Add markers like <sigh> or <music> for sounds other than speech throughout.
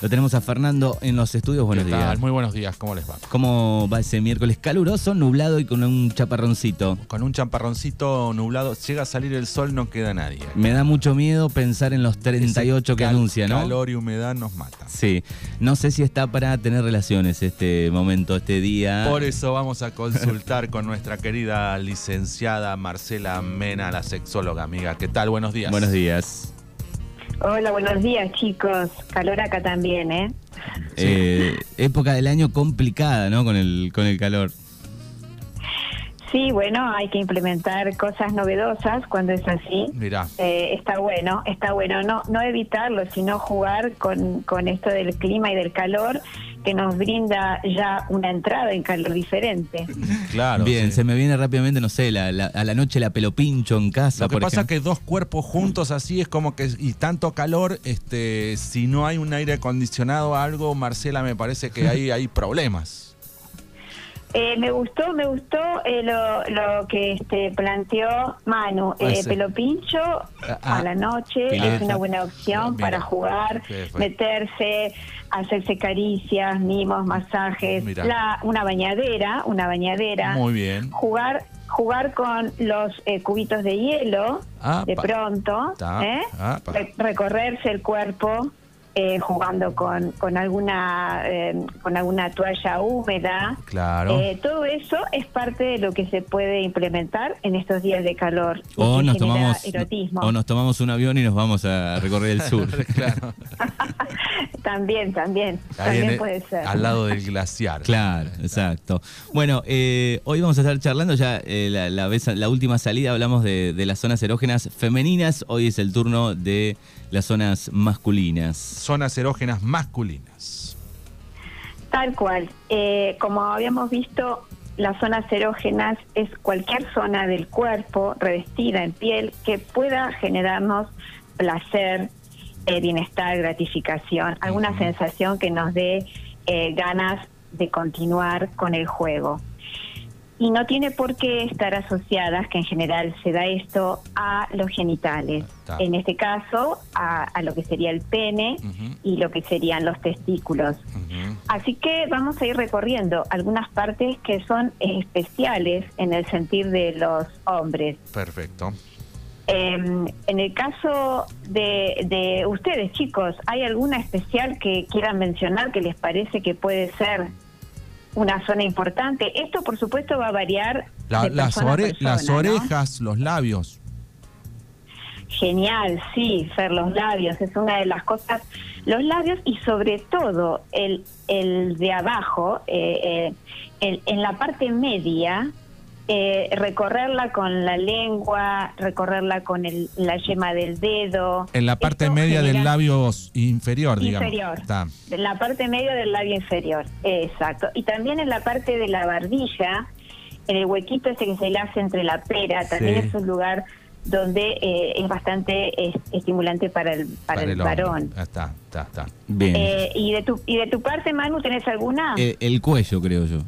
Lo tenemos a Fernando en los estudios. Buenos días. Muy buenos días, ¿cómo les va? ¿Cómo va ese miércoles caluroso, nublado y con un chaparroncito? Con un champarroncito nublado, llega a salir el sol, no queda nadie. Me da mucho miedo pensar en los 38 Ese que anuncia, ¿no? Calor y humedad nos matan. Sí, no sé si está para tener relaciones este momento, este día. Por eso vamos a consultar con nuestra querida licenciada Marcela Mena, la sexóloga amiga. ¿Qué tal? Buenos días. Buenos días. Hola, buenos días chicos. Calor acá también, ¿eh? Eh, época del año complicada, ¿no? Con el, con el calor. Sí, bueno, hay que implementar cosas novedosas cuando es así. Mirá, Eh, está bueno, está bueno. No, no evitarlo, sino jugar con, con esto del clima y del calor que nos brinda ya una entrada en calor diferente. claro. Bien, sí. se me viene rápidamente, no sé, la- la- a la noche la pelo pincho en casa. Lo que por pasa es que dos cuerpos juntos así es como que, y tanto calor, este, si no hay un aire acondicionado o algo, Marcela, me parece que ahí hay problemas. Eh, me gustó, me gustó eh, lo, lo que este, planteó Manu. Ah, Eh, sí. Pelo pincho Ah, a la noche es una buena opción Mira. para jugar, meterse, hacerse caricias, mimos, masajes, la, una bañadera, una bañadera. Muy bien. Jugar, jugar con los eh, cubitos de hielo Ah, de pronto, ¿eh? ah, recorrerse el cuerpo. Eh, jugando con, con alguna eh, con alguna toalla húmeda Claro. eh, todo eso es parte de lo que se puede implementar en estos días de calor. O nos, tomamos, erotismo. o nos tomamos un avión y nos vamos a recorrer el sur. <laughs> claro. <laughs> También, también, también puede ser. Al lado del glaciar. Claro, exacto. Bueno, eh, hoy vamos a estar charlando ya eh, la, la vez- la última salida, hablamos de, de las zonas erógenas femeninas, hoy es el turno de las zonas masculinas. Zonas erógenas masculinas. Tal cual. Eh, como habíamos visto, las zonas erógenas es cualquier zona del cuerpo revestida en piel que pueda generarnos placer, eh, bienestar, gratificación, alguna sensación que nos dé eh, ganas de continuar con el juego. Y no tiene por qué estar asociadas, que en general se da esto, a los genitales. Está. En este caso, a, a lo que sería el pene y lo que serían los testículos. Así que vamos a ir recorriendo algunas partes que son especiales en el sentir de los hombres. Perfecto. Eh, en el caso de, de ustedes, chicos, ¿hay alguna especial que quieran mencionar que les parece que puede ser una zona importante? Esto, por supuesto, va a variar. La- de las, persona a ore- persona, las ¿no? orejas, los labios. Genial, sí, Fer, los labios es una de las cosas. Los labios y sobre todo el, el de abajo, eh, eh, el- en la parte media, eh, recorrerla con la lengua, recorrerla con el- la yema del dedo. En la parte Esto media del labio inferior, digamos. Inferior. Está. En la parte media del labio inferior, exacto. Y también en la parte de la barbilla, en el huequito ese que se le hace entre la pera, también Sí. es un lugar donde eh, es bastante estimulante para el, para el, hombre. varón. Está, está, está. Bien. Eh, y de tu y de tu parte, Manu, ¿tenés alguna? Eh, el cuello, creo yo.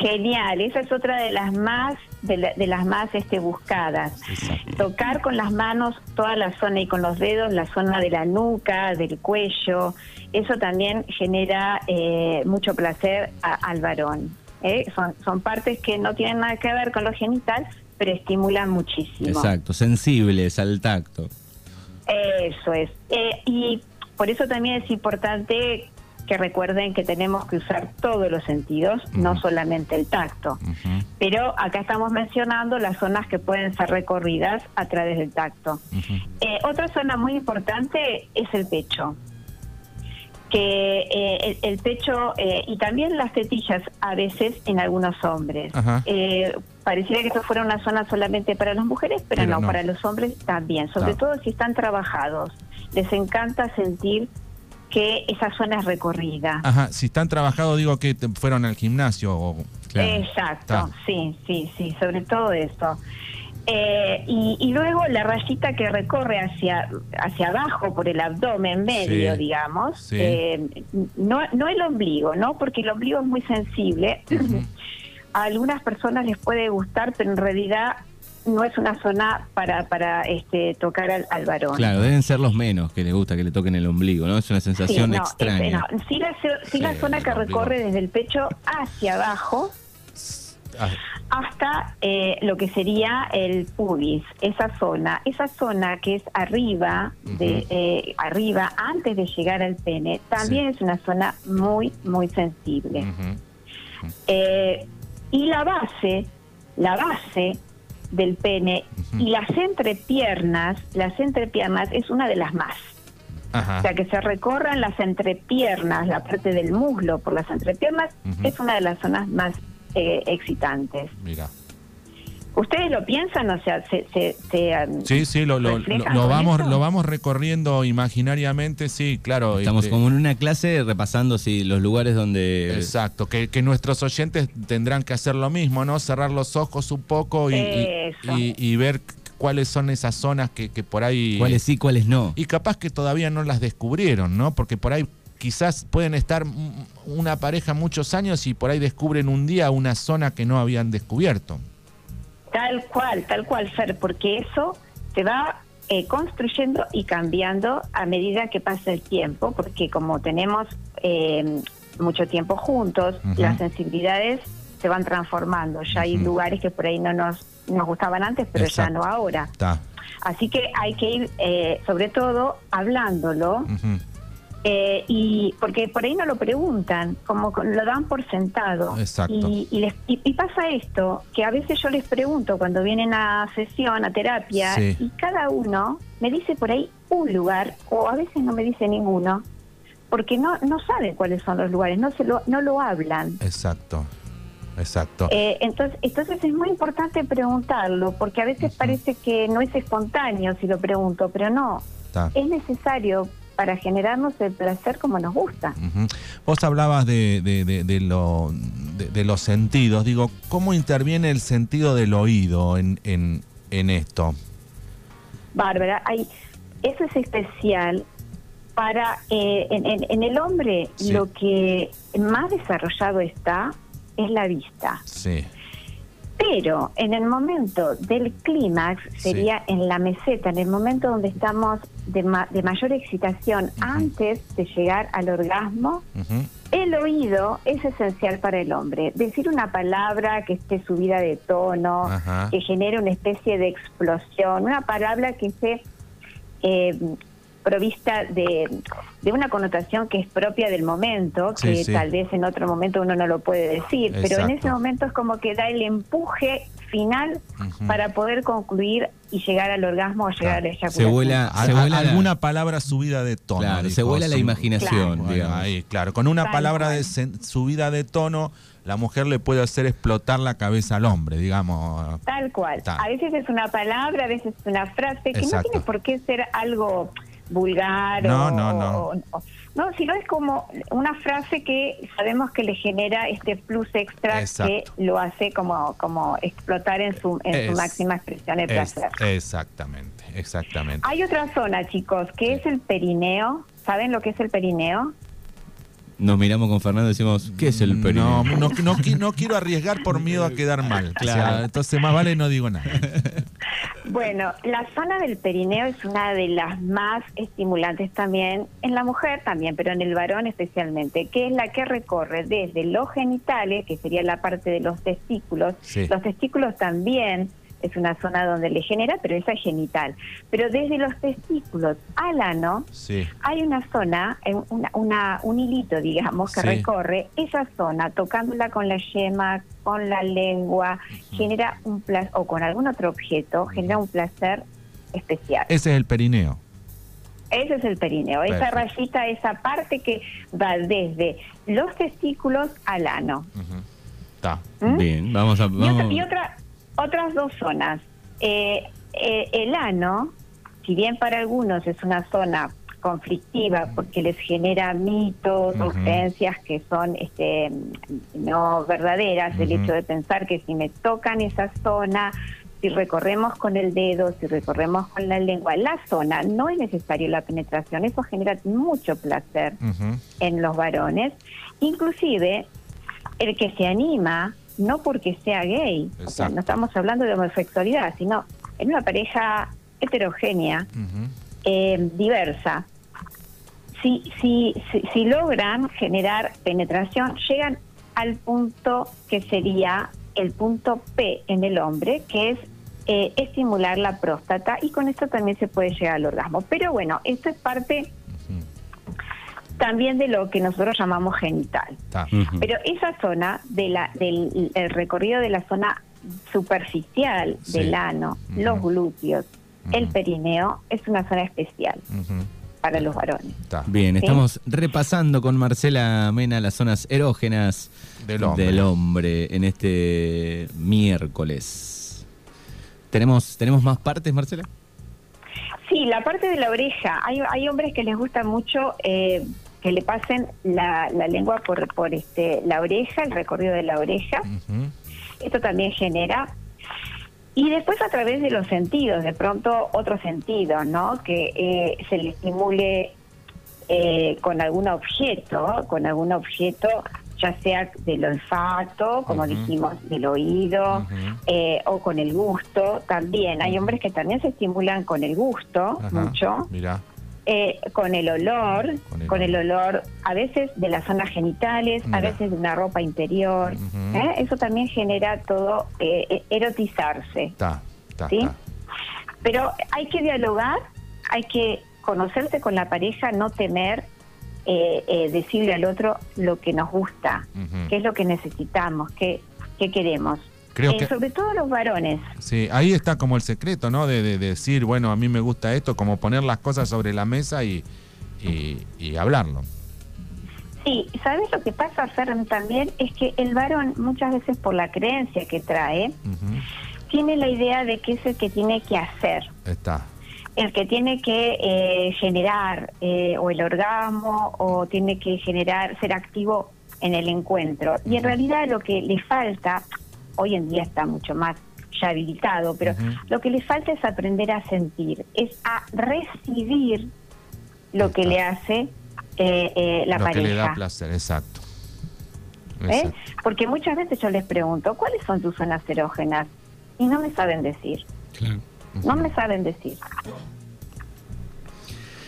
Genial, esa es otra de las más de, la- de las más este buscadas. Exacto. Tocar con las manos toda la zona y con los dedos la zona de la nuca, del cuello, eso también genera eh, mucho placer a- al varón. ¿eh? Son, son partes que no tienen nada que ver con lo genital, pero estimulan muchísimo. Exacto, sensibles al tacto. Eso es. Eh, y por eso también es importante que recuerden que tenemos que usar todos los sentidos, no solamente el tacto. Pero acá estamos mencionando las zonas que pueden ser recorridas a través del tacto. Eh, otra zona muy importante es el pecho. Que eh, el, el pecho eh, y también las tetillas a veces en algunos hombres. Eh, pareciera que esto fuera una zona solamente para las mujeres, pero, Pero no, no. para los hombres también. Sobre todo si están trabajados. Les encanta sentir que esa zona es recorrida. Ajá, si están trabajados, digo que fueron al gimnasio. O, Exacto, Está. sí, sí, sí, sobre todo eso. Eh, y, y luego la rayita que recorre hacia, hacia abajo por el abdomen medio, Sí, digamos, sí. eh, no, no el ombligo, ¿no? Porque el ombligo es muy sensible. A algunas personas les puede gustar, pero en realidad no es una zona para, para este, tocar al, al varón. Claro, deben ser los menos que les gusta que le toquen el ombligo, ¿no? Es una sensación Sí, no, extraña. este, no. Sí, la, sí la Sí, zona que recorre desde el pecho hacia abajo Ah, hasta eh, lo que sería el pubis, esa zona, esa zona que es arriba, de eh, arriba antes de llegar al pene, también es una zona muy muy sensible. Eh, y la base, la base del pene y las entrepiernas, las entrepiernas es una de las más. Ajá. O sea, que se recorran las entrepiernas, la parte del muslo por las entrepiernas, es una de las zonas más eh, excitantes. Mira. ¿Ustedes lo piensan? O sea, se... se, se, um, Sí, sí, lo, vamos, eso? lo vamos recorriendo imaginariamente, sí, claro. Estamos este, como en una clase repasando si los lugares donde... Exacto, que, que nuestros oyentes tendrán que hacer lo mismo, ¿no? Cerrar los ojos un poco y, y- Eso. y- y ver cuáles son esas zonas que, que por ahí... ¿Cuáles sí, cuáles no? Y capaz que todavía no las descubrieron, ¿no? Porque por ahí quizás pueden estar una pareja muchos años y por ahí descubren un día una zona que no habían descubierto. Tal cual, tal cual, Fer, porque eso se va eh, construyendo y cambiando a medida que pasa el tiempo, porque como tenemos eh, mucho tiempo juntos, las sensibilidades se van transformando. Ya hay lugares que por ahí no nos, nos gustaban antes, pero Exacto. ya no ahora. Así que hay que ir, eh, sobre todo, hablándolo. Eh, y porque por ahí no lo preguntan, como lo dan por sentado. Exacto. Y, y, les- y- y pasa esto, que a veces yo les pregunto cuando vienen a sesión, a terapia, Sí. y cada uno me dice por ahí un lugar, o a veces no me dice ninguno, porque no, no saben cuáles son los lugares, no, se lo, no lo hablan. Exacto. Exacto. Eh, entonces, entonces es muy importante preguntarlo, porque a veces parece que no es espontáneo si lo pregunto, pero no, Está. es necesario para generarnos el placer como nos gusta. Ujú. Vos hablabas de, de- de- de lo, de, de los sentidos. Digo, ¿cómo interviene el sentido del oído en, en, en esto? Bárbara, hay, eso es especial para eh, en, en- en el hombre Sí. lo que más desarrollado está es la vista. Sí. Pero en el momento del clímax, sería en la meseta, en el momento donde estamos de, ma- de mayor excitación antes de llegar al orgasmo, el oído es esencial para el hombre. Decir una palabra que esté subida de tono, Ajá. que genere una especie de explosión, una palabra que esté eh, provista de, de una connotación que es propia del momento, que sí. tal vez en otro momento uno no lo puede decir, pero en ese momento es como que da el empuje final para poder concluir y llegar al orgasmo o llegar a la eyaculación. Se vuela, se la- alguna palabra subida de tono. Claro, dijo se vuela la imaginación, Bueno, digamos. ahí, claro. Con una Tal palabra cual. de sen- subida de tono, la mujer le puede hacer explotar la cabeza al hombre, digamos. Tal cual. A veces es una palabra, a veces es una frase, que Exacto. no tiene por qué ser algo vulgar No, o, no, no. o- o- no, sino es como una frase que sabemos que le genera este plus extra Exacto. que lo hace como, como explotar en su, en su Es- máxima expresión de Es- placer. exactamente, exactamente. Hay otra zona, chicos, que es el perineo. ¿Saben lo que es el perineo? Nos miramos con Fernando y decimos, ¿qué es el perineo? No, no, no, no quiero arriesgar por miedo a quedar mal. <laughs> Claro. O sea, entonces más vale no digo nada. <laughs> Bueno, la zona del perineo es una de las más estimulantes también, en la mujer también, pero en el varón especialmente, que es la que recorre desde los genitales, que sería la parte de los testículos. Sí. Los testículos también es una zona donde le genera, pero esa es genital. Pero desde los testículos al ano, Sí. hay una zona, eh, una, una- un hilito, digamos, que Sí. recorre esa zona, tocándola con la yema, con la lengua, genera un placer, o con algún otro objeto, genera un placer especial. Ese es el perineo. Ese es el perineo, esa rayita, esa parte que va desde los testículos al ano. Está. ¿Mm? Bien, vamos a... Y, Vamos. otra- y otra- otras dos zonas. Eh, eh, el ano, si bien para algunos es una zona conflictiva porque les genera mitos o Ujú. creencias que son este, no verdaderas, el hecho de pensar que si me tocan esa zona, si recorremos con el dedo, si recorremos con la lengua, la zona, no es necesario la penetración, eso genera mucho placer en los varones. Inclusive, el que se anima no porque sea gay, o sea, Exacto. no estamos hablando de homosexualidad, sino en una pareja heterogénea, eh, diversa. Si, si, si, si logran generar penetración, llegan al punto que sería el punto P en el hombre, que es eh, estimular la próstata y con esto también se puede llegar al orgasmo. Pero bueno, esto es parte. También de lo que nosotros llamamos genital. Pero esa zona de la, del el recorrido de la zona superficial Sí. del ano, los glúteos, el perineo, es una zona especial para los varones. Está. Bien, ¿Sí? estamos repasando con Marcela Mena las zonas erógenas Del hombre. del hombre en este miércoles. ¿Tenemos, ¿Tenemos más partes, Marcela? Sí, la parte de la oreja. Hay, hay hombres que les gusta mucho eh, que le pasen la, la lengua por, por este, la oreja, el recorrido de la oreja. Ujú. Esto también genera. Y después a través de los sentidos, de pronto otro sentido, ¿no? Que eh, se le estimule eh, con algún objeto, con algún objeto, ya sea del olfato, como dijimos, del oído, eh, o con el gusto también. Hay hombres que también se estimulan con el gusto Ajá. mucho, Mira. Eh, con el olor, Con el con el olor a veces de las zonas genitales, Mira. a veces de una ropa interior. ¿eh? Eso también genera todo eh, eh, erotizarse. ¿Sí? Pero hay que dialogar, hay que conocerse con la pareja, no temer eh, decirle al otro lo que nos gusta, qué es lo que necesitamos, qué, qué queremos. Creo Eh, que- Sobre todo los varones. Sí, ahí está como el secreto, ¿no? De, de decir, bueno, a mí me gusta esto, como poner las cosas sobre la mesa y, y, y hablarlo. Sí, ¿sabes lo que pasa, Fern, también? Es que el varón, muchas veces por la creencia que trae, tiene la idea de que es el que tiene que hacer, Está. el que tiene que eh, generar eh, o el orgasmo o tiene que generar, ser activo en el encuentro. Y en realidad lo que le falta, hoy en día está mucho más ya habilitado, pero lo que le falta es aprender a sentir, es a recibir lo que le hace eh, eh, la Lo pareja. que le da placer, exacto. ¿eh? Exacto. Porque muchas veces yo les pregunto, ¿cuáles son tus zonas erógenas? Y no me saben decir, no me saben decir.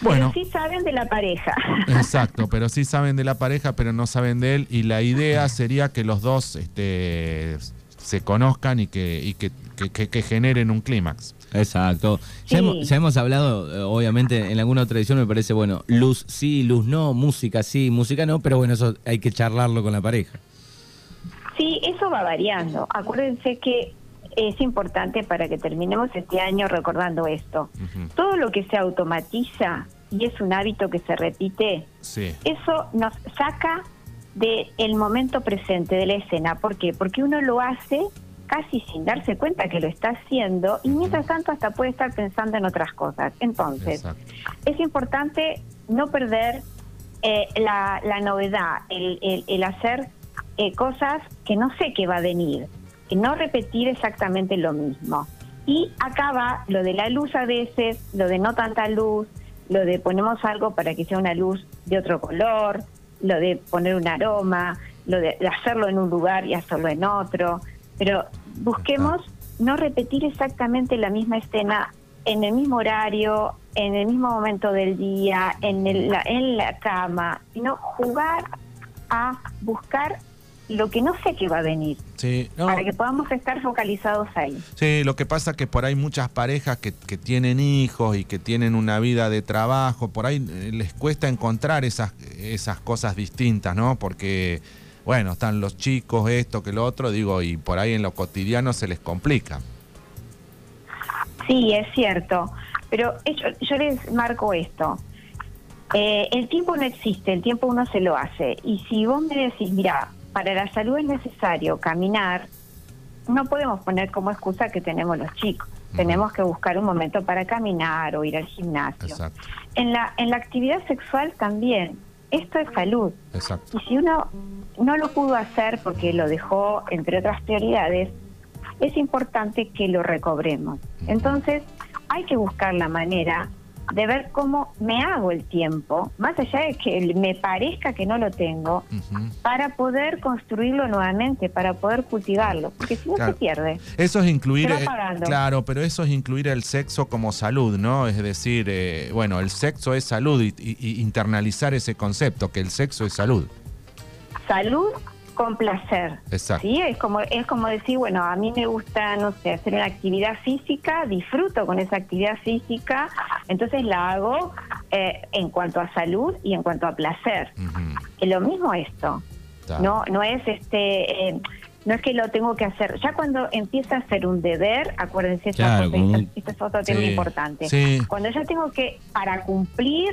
Bueno, Pero sí saben de la pareja. <laughs> exacto, pero sí saben de la pareja, pero no saben de él. Y la idea sería que los dos este, se conozcan y que, y que, que- que- que generen un clímax. Exacto. Ya, hemos, ya hemos hablado, eh, obviamente, en alguna otra edición me parece, bueno, luz sí, luz no, música sí, música no, pero bueno, eso hay que charlarlo con la pareja. Sí, eso va variando. Acuérdense que es importante para que terminemos este año recordando esto. Todo lo que se automatiza y es un hábito que se repite, Sí, eso nos saca del momento presente de la escena. ¿Por qué? Porque uno lo hace casi sin darse cuenta que lo está haciendo y mientras tanto hasta puede estar pensando en otras cosas. Entonces, exacto. es importante no perder eh, la, la novedad, el, el- el hacer eh, cosas que no sé qué va a venir, no repetir exactamente lo mismo. Y acá va lo de la luz a veces, lo de no tanta luz, lo de ponemos algo para que sea una luz de otro color, lo de poner un aroma, lo de hacerlo en un lugar y hacerlo en otro. Pero busquemos no repetir exactamente la misma escena en el mismo horario, en el mismo momento del día, en, el- la, en la cama, sino jugar a buscar lo que no sé que va a venir, Sí, no, para que podamos estar focalizados ahí. Sí, lo que pasa es que por ahí muchas parejas que, que tienen hijos y que tienen una vida de trabajo, por ahí eh, les cuesta encontrar esas, esas cosas distintas, ¿no? Porque, bueno, están los chicos, esto, que lo otro, digo, y por ahí en lo cotidiano se les complica. Sí, es cierto, pero yo, yo les marco esto. Eh, el tiempo no existe, el tiempo uno se lo hace. Y si vos me decís, mira, para la salud es necesario caminar, no podemos poner como excusa que tenemos los chicos. Tenemos que buscar un momento para caminar o ir al gimnasio. Exacto, En la, en la actividad sexual también. Esto es salud. exacto. Y si uno no lo pudo hacer porque lo dejó entre otras prioridades, es importante que lo recobremos. Entonces, hay que buscar la manera de ver cómo me hago el tiempo, más allá de que me parezca que no lo tengo, para poder construirlo nuevamente, para poder cultivarlo, porque si no Claro. se pierde. Eso es incluir, eh, claro, pero eso es incluir el sexo como salud, ¿no? Es decir, eh, bueno, el sexo es salud y, y- y internalizar ese concepto, que el sexo es salud. Salud con placer. Exacto. Sí, es como es como decir, bueno, a mí me gusta, no sé, hacer una actividad física, disfruto con esa actividad física, entonces la hago eh, en cuanto a salud y en cuanto a placer. Eh, Lo mismo esto. No, no es este, eh, no es que lo tengo que hacer. Ya cuando empieza a ser un deber, acuérdense, esta Claro, cosa- esta- este es otro tema importante. sí. Cuando yo tengo que, para cumplir,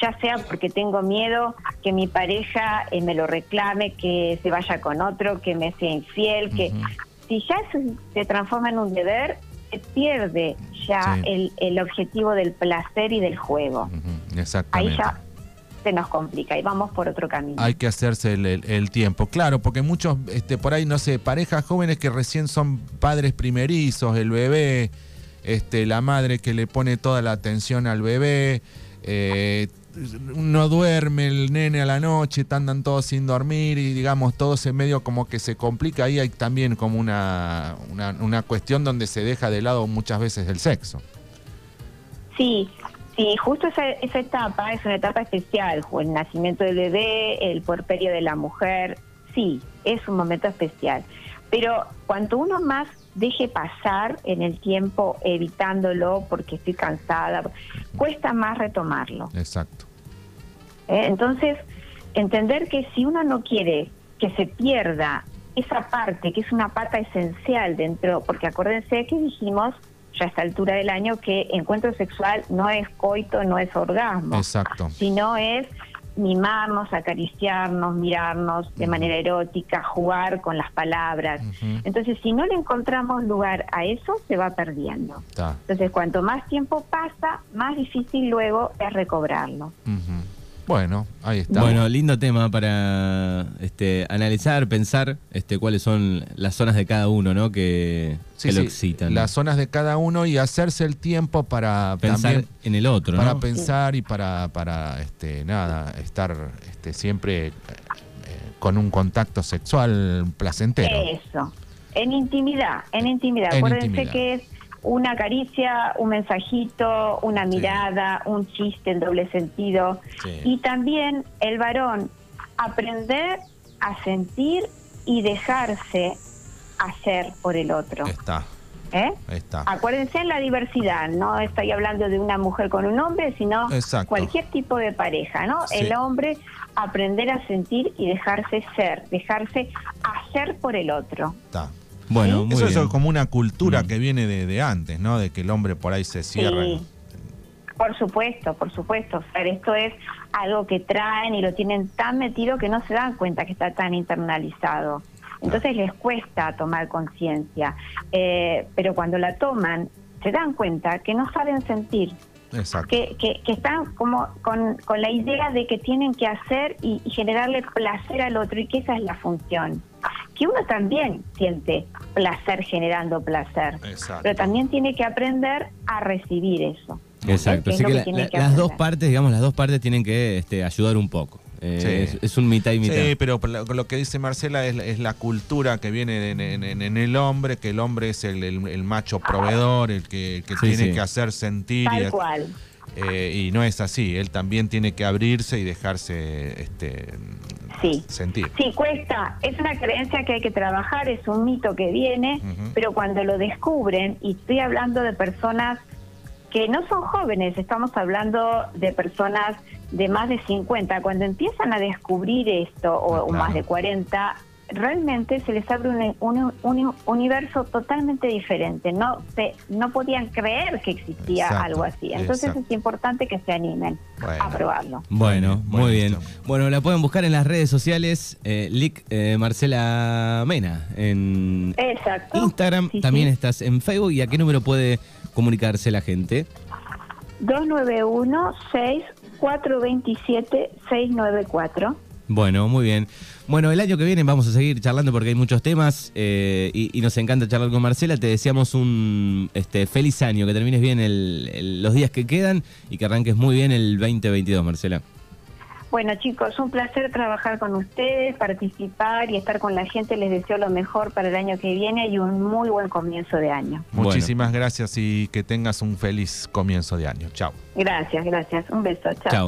ya sea porque tengo miedo que mi pareja eh, me lo reclame, que se vaya con otro, que me sea infiel, que si ya eso se transforma en un deber, se pierde ya Sí. el, el objetivo del placer y del juego. Ujú, Ahí Exactamente. ya se nos complica y vamos por otro camino. Hay que hacerse el, el- el tiempo, claro, porque muchos, este, por ahí, no sé, parejas jóvenes que recién son padres primerizos, el bebé, este, la madre que le pone toda la atención al bebé, eh, no duerme el nene a la noche, andan todos sin dormir y digamos todo ese medio como que se complica, ahí hay también como una, una, una cuestión donde se deja de lado muchas veces el sexo. Sí, sí, justo esa, esa etapa es una etapa especial, el nacimiento del bebé, el puerperio de la mujer, sí, es un momento especial. Pero cuanto uno más deje pasar en el tiempo evitándolo porque estoy cansada, cuesta más retomarlo. Exacto. ¿eh? Entonces, entender que si uno no quiere que se pierda esa parte, que es una pata esencial dentro, porque acuérdense que dijimos ya a esta altura del año que encuentro sexual no es coito, no es orgasmo, Exacto. sino es mimarnos, acariciarnos, mirarnos de manera erótica, jugar con las palabras. Entonces, si no le encontramos lugar a eso, se va perdiendo. Entonces, cuanto más tiempo pasa, más difícil luego es recobrarlo. Ujú. Bueno, ahí está. Bueno, lindo tema para este, analizar, pensar este, cuáles son las zonas de cada uno, ¿no? Que, Sí, que lo sí, excitan. Las zonas de cada uno y hacerse el tiempo para Pensar también en el otro, para ¿no? pensar y para para este nada estar este siempre eh, con un contacto sexual placentero. Eso, en intimidad, en intimidad. En Acuérdense intimidad. que es una caricia, un mensajito, una Sí. mirada, un chiste en doble sentido. Sí. Y también el varón aprender a sentir y dejarse hacer por el otro. Está, ¿eh? está. Acuérdense en la diversidad, no estoy hablando de una mujer con un hombre, sino Exacto. cualquier tipo de pareja, ¿no? Sí. El hombre aprender a sentir y dejarse ser, dejarse hacer por el otro. está. Bueno, muy Eso bien. es como una cultura Mm. que viene de, de antes, ¿no? De que el hombre por ahí se cierra. Sí. Por supuesto, por supuesto. Fer, esto es algo que traen y lo tienen tan metido que no se dan cuenta que está tan internalizado. Entonces les cuesta tomar conciencia, Eh, pero cuando la toman se dan cuenta que no saben sentir, Exacto. que, que, que están como con, con la idea de que tienen que hacer y, y generarle placer al otro y que esa es la función. Que uno también siente placer generando placer, Exacto. pero también tiene que aprender a recibir eso. Exacto. Así que, la- la- las dos partes, digamos, las dos partes tienen que este, ayudar un poco. Eh, Sí. es, es un mitad y mitad. Sí, pero lo, lo que dice Marcela es, la- es la cultura que viene en, en- en- en el hombre, que el hombre es el, el- el macho proveedor, el que, el que Sí, tiene sí. que hacer sentir. y, Tal cual. Eh, y no es así, él también tiene que abrirse y dejarse este, Sí. sentir. Sí, cuesta. Es una creencia que hay que trabajar, es un mito que viene, pero cuando lo descubren, y estoy hablando de personas que no son jóvenes, estamos hablando de personas de más de 50, cuando empiezan a descubrir esto, o, Ah, o claro. más de 40, realmente se les abre un, un- un universo totalmente diferente. No se, no podían creer que existía Exacto, algo así. Entonces exacto. es importante que se animen Bueno. a probarlo. Bueno, Bueno, muy bien. Bueno, la pueden buscar en las redes sociales, eh, Lic eh, Marcela Mena, en Exacto. Instagram, Sí, también sí. estás en Facebook. ¿Y a qué número puede comunicarse la gente? 291-6427-694. Bueno, muy bien. Bueno, el año que viene vamos a seguir charlando porque hay muchos temas eh, y, nos encanta charlar con Marcela. Te deseamos un este, feliz año, que termines bien los días que quedan y que arranques muy bien el 2022, Marcela. Bueno chicos, un placer trabajar con ustedes, participar y estar con la gente. Les deseo lo mejor para el año que viene y un muy buen comienzo de año. Muchísimas gracias y que tengas un feliz comienzo de año. Chao. Gracias, gracias. Un beso. Chao.